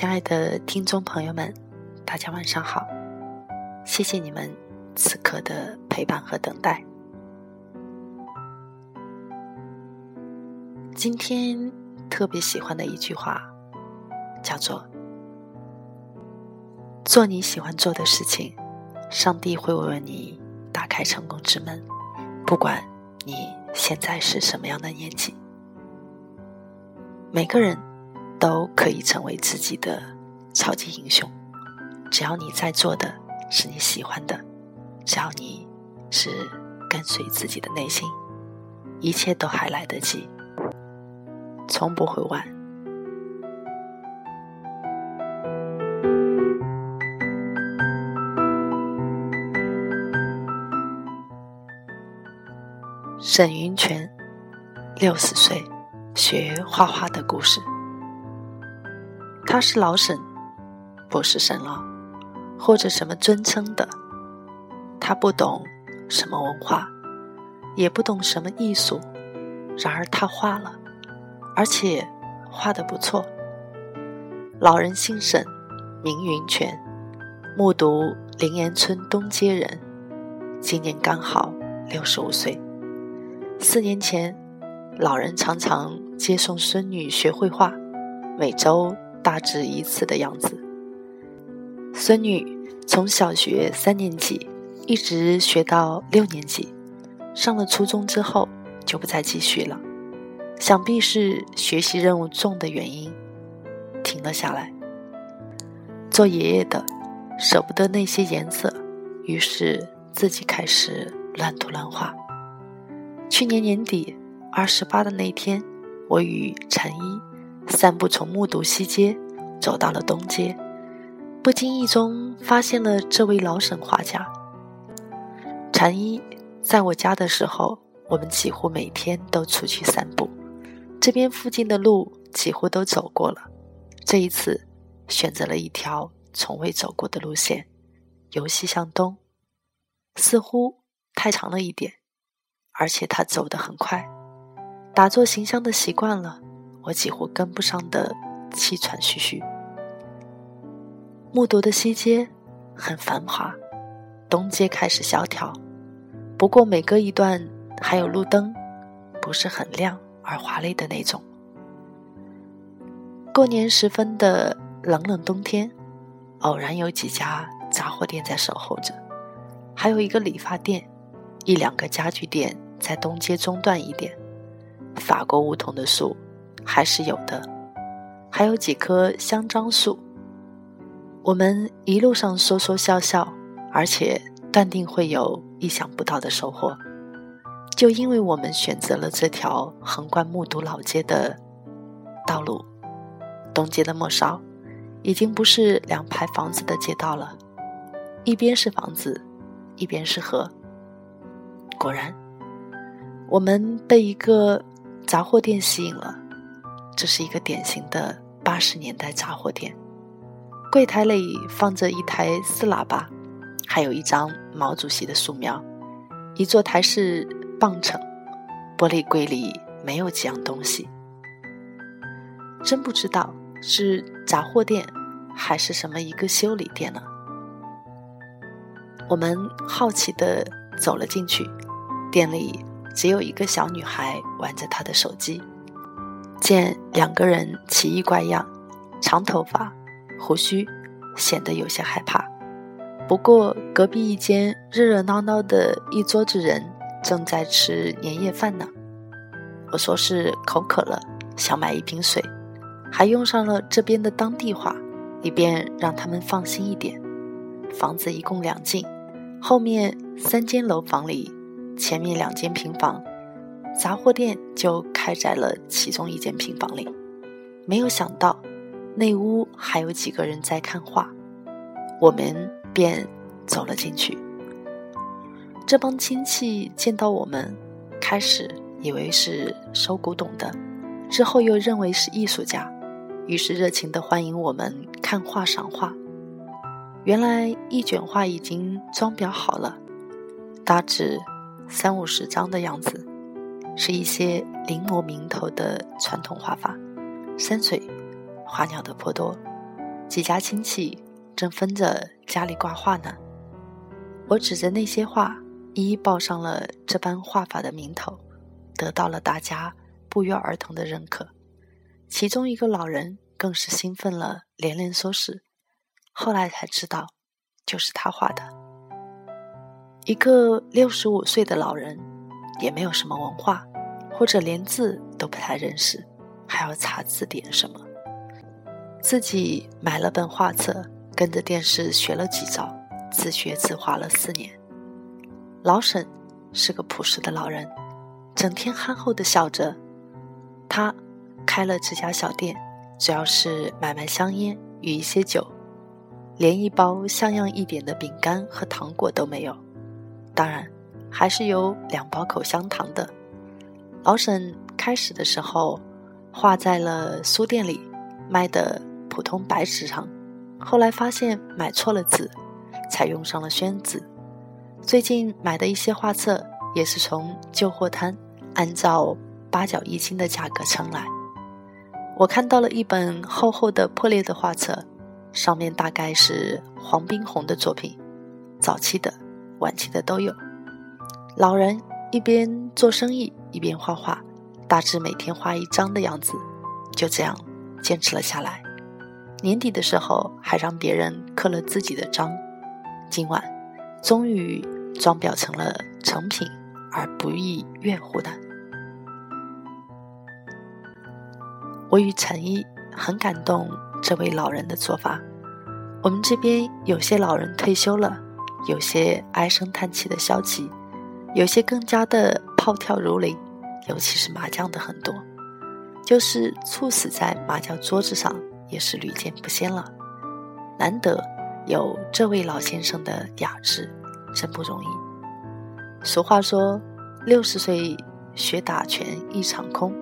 亲爱的听众朋友们，大家晚上好！谢谢你们此刻的陪伴和等待。今天特别喜欢的一句话，叫做“做你喜欢做的事情，上帝会为你打开成功之门，不管你现在是什么样的年纪。”每个人。都可以成为自己的超级英雄，只要你在做的是你喜欢的，只要你是跟随自己的内心，一切都还来得及，从不会晚。沈云泉，六十岁，学画画的故事。他是老沈，不是沈老，或者什么尊称的。他不懂什么文化，也不懂什么艺术，然而他画了，而且画的不错。老人姓沈，名云泉，木渎灵岩村东街人，今年刚好六十五岁。四年前，老人常常接送孙女学绘画，每周。大致一次的样子。孙女从小学三年级一直学到六年级，上了初中之后就不再继续了，想必是学习任务重的原因，停了下来。做爷爷的舍不得那些颜色，于是自己开始乱涂乱画。去年年底二十八的那天，我与陈一。散步从木渎西街走到了东街，不经意中发现了这位老沈画家。禅一在我家的时候，我们几乎每天都出去散步，这边附近的路几乎都走过了。这一次选择了一条从未走过的路线，由西向东，似乎太长了一点，而且他走得很快，打坐行香的习惯了。我几乎跟不上的气喘吁吁。木渎的西街很繁华，东街开始萧条。不过每隔一段还有路灯，不是很亮而华丽的那种。过年时分的冷冷冬天，偶然有几家杂货店在守候着，还有一个理发店，一两个家具店在东街中段一点。法国梧桐的树。还是有的，还有几棵香樟树。我们一路上说说笑笑，而且断定会有意想不到的收获。就因为我们选择了这条横贯木渎老街的道路，东街的末梢已经不是两排房子的街道了，一边是房子，一边是河。果然，我们被一个杂货店吸引了。这是一个典型的八十年代杂货店，柜台里放着一台四喇叭，还有一张毛主席的素描，一座台式磅秤，玻璃柜里没有几样东西。真不知道是杂货店还是什么一个修理店呢？我们好奇的走了进去，店里只有一个小女孩玩着她的手机。见两个人奇异怪样，长头发、胡须，显得有些害怕。不过隔壁一间热热闹闹的一桌子人正在吃年夜饭呢。我说是口渴了，想买一瓶水，还用上了这边的当地话，以便让他们放心一点。房子一共两进，后面三间楼房里，前面两间平房，杂货店就开在了其中一间平房里。没有想到，那屋还有几个人在看画，我们便走了进去。这帮亲戚见到我们，开始以为是收古董的，之后又认为是艺术家，于是热情地欢迎我们看画赏画。原来一卷画已经装裱好了，大致三五十张的样子，是一些临摹名头的传统画法，山水、花鸟的颇多。几家亲戚正分着家里挂画呢。我指着那些画，一一报上了这般画法的名头，得到了大家不约而同的认可。其中一个老人更是兴奋了，连连说是。后来才知道，就是他画的。一个六十五岁的老人，也没有什么文化，或者连字都不太认识，还要查字典什么。自己买了本画册，跟着电视学了几招，自学自画了四年。老沈是个朴实的老人，整天憨厚的笑着。他开了这家小店，主要是买卖香烟与一些酒。连一包像样一点的饼干和糖果都没有，当然，还是有两包口香糖的。老沈开始的时候画在了书店里卖的普通白纸上，后来发现买错了字，才用上了宣纸。最近买的一些画册也是从旧货摊按照八角一斤的价格称来。我看到了一本厚厚的破裂的画册。上面大概是黄宾虹的作品，早期的、晚期的都有。老人一边做生意一边画画，大致每天画一张的样子，就这样坚持了下来。年底的时候还让别人刻了自己的章。今晚终于装裱成了成品，而不亦乐乎的。我与陈毅很感动。这位老人的做法，我们这边有些老人退休了，有些唉声叹气的消极，有些更加的暴跳如雷，尤其是麻将的很多，就是猝死在麻将桌子上也是屡见不鲜了。难得有这位老先生的雅致，真不容易。俗话说，六十岁学打拳一场空，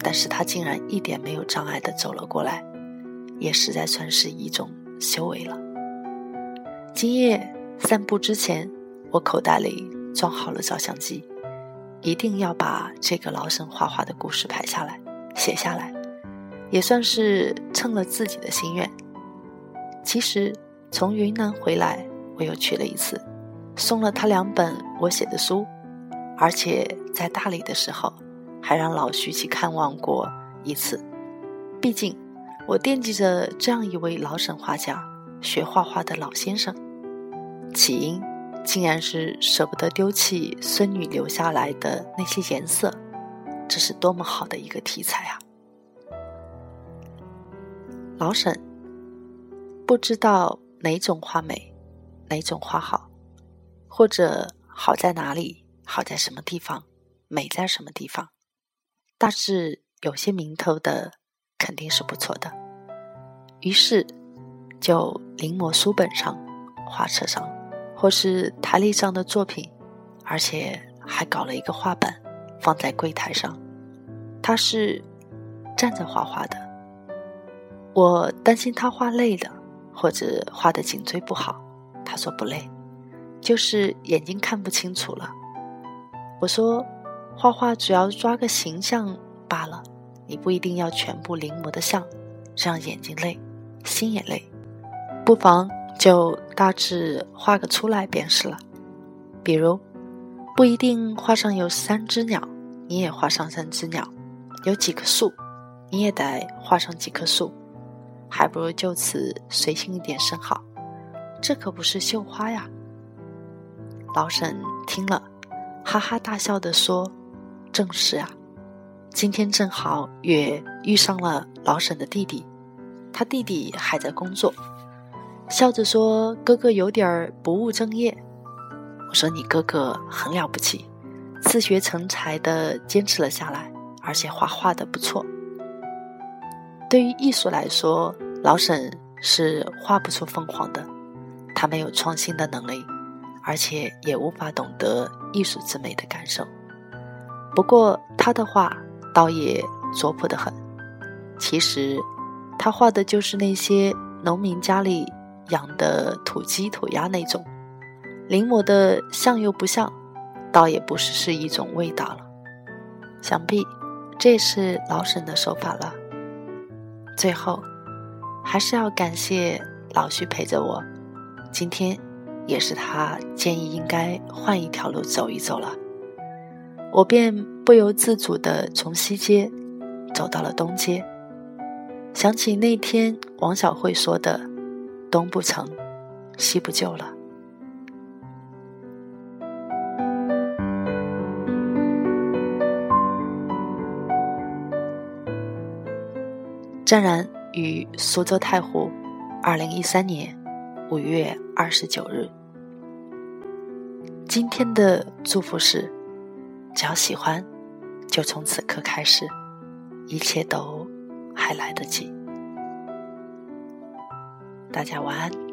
但是他竟然一点没有障碍的走了过来。也实在算是一种修为了。今夜散步之前，我口袋里装好了照相机，一定要把这个老沈画画的故事拍下来、写下来，也算是称了自己的心愿。其实从云南回来，我又去了一次，送了他两本我写的书，而且在大理的时候，还让老徐去看望过一次。毕竟。我惦记着这样一位老沈画家，学画画的老先生，起因竟然是舍不得丢弃孙女留下来的那些颜色，这是多么好的一个题材啊！老沈不知道哪种画美，哪种画好，或者好在哪里，好在什么地方，美在什么地方，大致有些名头的。肯定是不错的，于是就临摹书本上、画册上，或是台历上的作品，而且还搞了一个画板放在柜台上。他是站着画画的，我担心他画累了，或者画的颈椎不好。他说不累，就是眼睛看不清楚了。我说画画主要抓个形象罢了。你不一定要全部临摹的像，这样眼睛累，心也累。不妨就大致画个出来便是了。比如，不一定画上有三只鸟，你也画上三只鸟；有几棵树，你也得画上几棵树。还不如就此随性一点甚好。这可不是绣花呀。”老沈听了，哈哈大笑的说：“正是啊，今天正好也遇上了老沈的弟弟，他弟弟还在工作。”笑着说：“哥哥有点儿不务正业。”我说：“你哥哥很了不起，自学成才的坚持了下来，而且画画的不错。对于艺术来说，老沈是画不出凤凰的，他没有创新的能力，而且也无法懂得艺术之美的感受。不过他的画倒也拙朴的很，其实他画的就是那些农民家里。”养的土鸡土鸭那种，临摹的像又不像，倒也不是是一种味道了。想必这是老沈的手法了。最后，还是要感谢老徐陪着我。今天也是他建议应该换一条路走一走了，我便不由自主的从西街走到了东街。想起那天王小慧说的。东不成，西不就了。湛然于苏州太湖，二零一三年五月二十九日。今天的祝福是：只要喜欢，就从此刻开始，一切都还来得及。大家晚安。